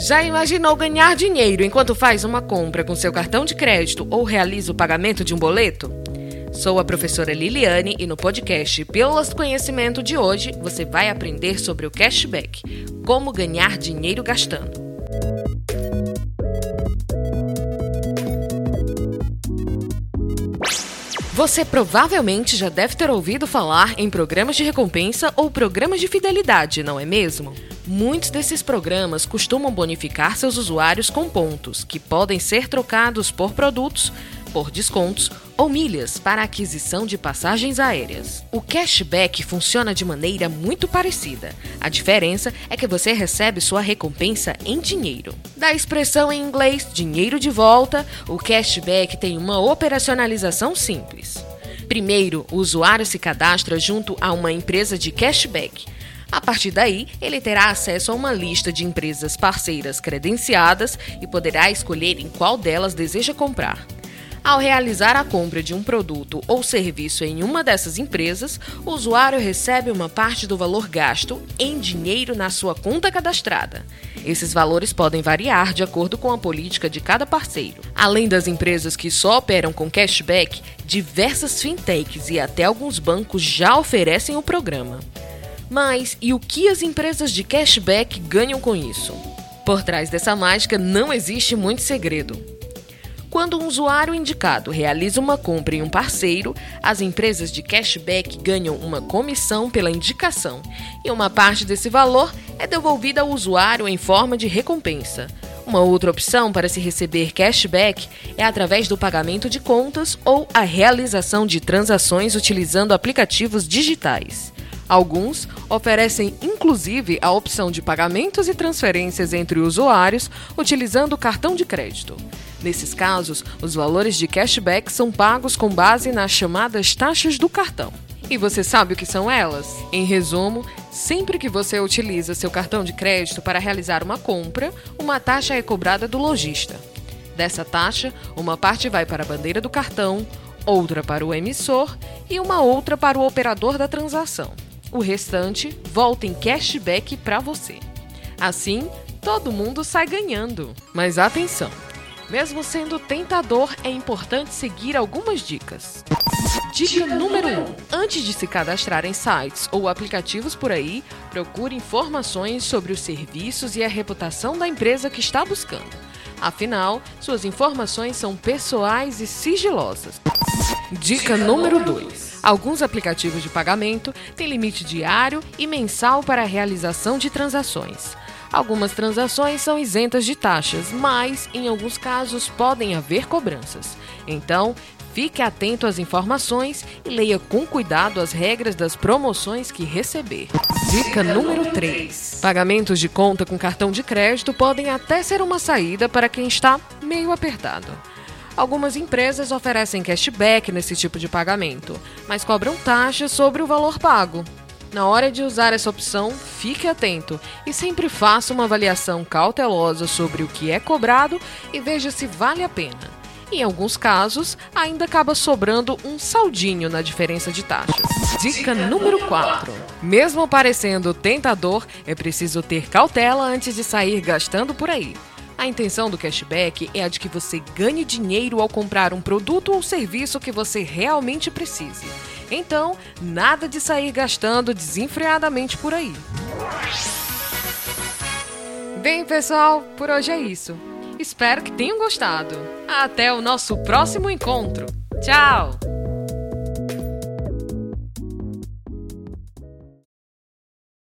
Já imaginou ganhar dinheiro enquanto faz uma compra com seu cartão de crédito ou realiza o pagamento de um boleto? Sou a professora Liliane e no podcast Pílulas do Conhecimento de hoje você vai aprender sobre o cashback, como ganhar dinheiro gastando. Você provavelmente já deve ter ouvido falar em programas de recompensa ou programas de fidelidade, não é mesmo? Muitos desses programas costumam bonificar seus usuários com pontos, que podem ser trocados por produtos, por descontos ou milhas para aquisição de passagens aéreas. O cashback funciona de maneira muito parecida. A diferença é que você recebe sua recompensa em dinheiro. Da expressão em inglês dinheiro de volta, o cashback tem uma operacionalização simples. Primeiro, o usuário se cadastra junto a uma empresa de cashback. A partir daí, ele terá acesso a uma lista de empresas parceiras credenciadas e poderá escolher em qual delas deseja comprar. Ao realizar a compra de um produto ou serviço em uma dessas empresas, o usuário recebe uma parte do valor gasto em dinheiro na sua conta cadastrada. Esses valores podem variar de acordo com a política de cada parceiro. Além das empresas que só operam com cashback, diversas fintechs e até alguns bancos já oferecem o programa. Mas e o que as empresas de cashback ganham com isso? Por trás dessa mágica não existe muito segredo. Quando um usuário indicado realiza uma compra em um parceiro, as empresas de cashback ganham uma comissão pela indicação e uma parte desse valor é devolvida ao usuário em forma de recompensa. Uma outra opção para se receber cashback é através do pagamento de contas ou a realização de transações utilizando aplicativos digitais. Alguns oferecem inclusive a opção de pagamentos e transferências entre usuários utilizando o cartão de crédito. Nesses casos, os valores de cashback são pagos com base nas chamadas taxas do cartão. E você sabe o que são elas? Em resumo, sempre que você utiliza seu cartão de crédito para realizar uma compra, uma taxa é cobrada do lojista. Dessa taxa, uma parte vai para a bandeira do cartão, outra para o emissor e uma outra para o operador da transação. O restante volta em cashback para você. Assim, todo mundo sai ganhando. Mas atenção! Mesmo sendo tentador, é importante seguir algumas dicas. Dica número 1: um, Antes de se cadastrar em sites ou aplicativos por aí, procure informações sobre os serviços e a reputação da empresa que está buscando. Afinal, suas informações são pessoais e sigilosas. Dica número 2: Alguns aplicativos de pagamento têm limite diário e mensal para a realização de transações. Algumas transações são isentas de taxas, mas em alguns casos podem haver cobranças. Então, fique atento às informações e leia com cuidado as regras das promoções que receber. Dica número 3: Pagamentos de conta com cartão de crédito podem até ser uma saída para quem está meio apertado. Algumas empresas oferecem cashback nesse tipo de pagamento, mas cobram taxas sobre o valor pago. Na hora de usar essa opção, fique atento e sempre faça uma avaliação cautelosa sobre o que é cobrado e veja se vale a pena. Em alguns casos, ainda acaba sobrando um saldinho na diferença de taxas. Dica número 4. Mesmo parecendo tentador, é preciso ter cautela antes de sair gastando por aí. A intenção do cashback é a de que você ganhe dinheiro ao comprar um produto ou serviço que você realmente precise. Então, nada de sair gastando desenfreadamente por aí. Bem, pessoal, por hoje é isso. Espero que tenham gostado. Até o nosso próximo encontro. Tchau!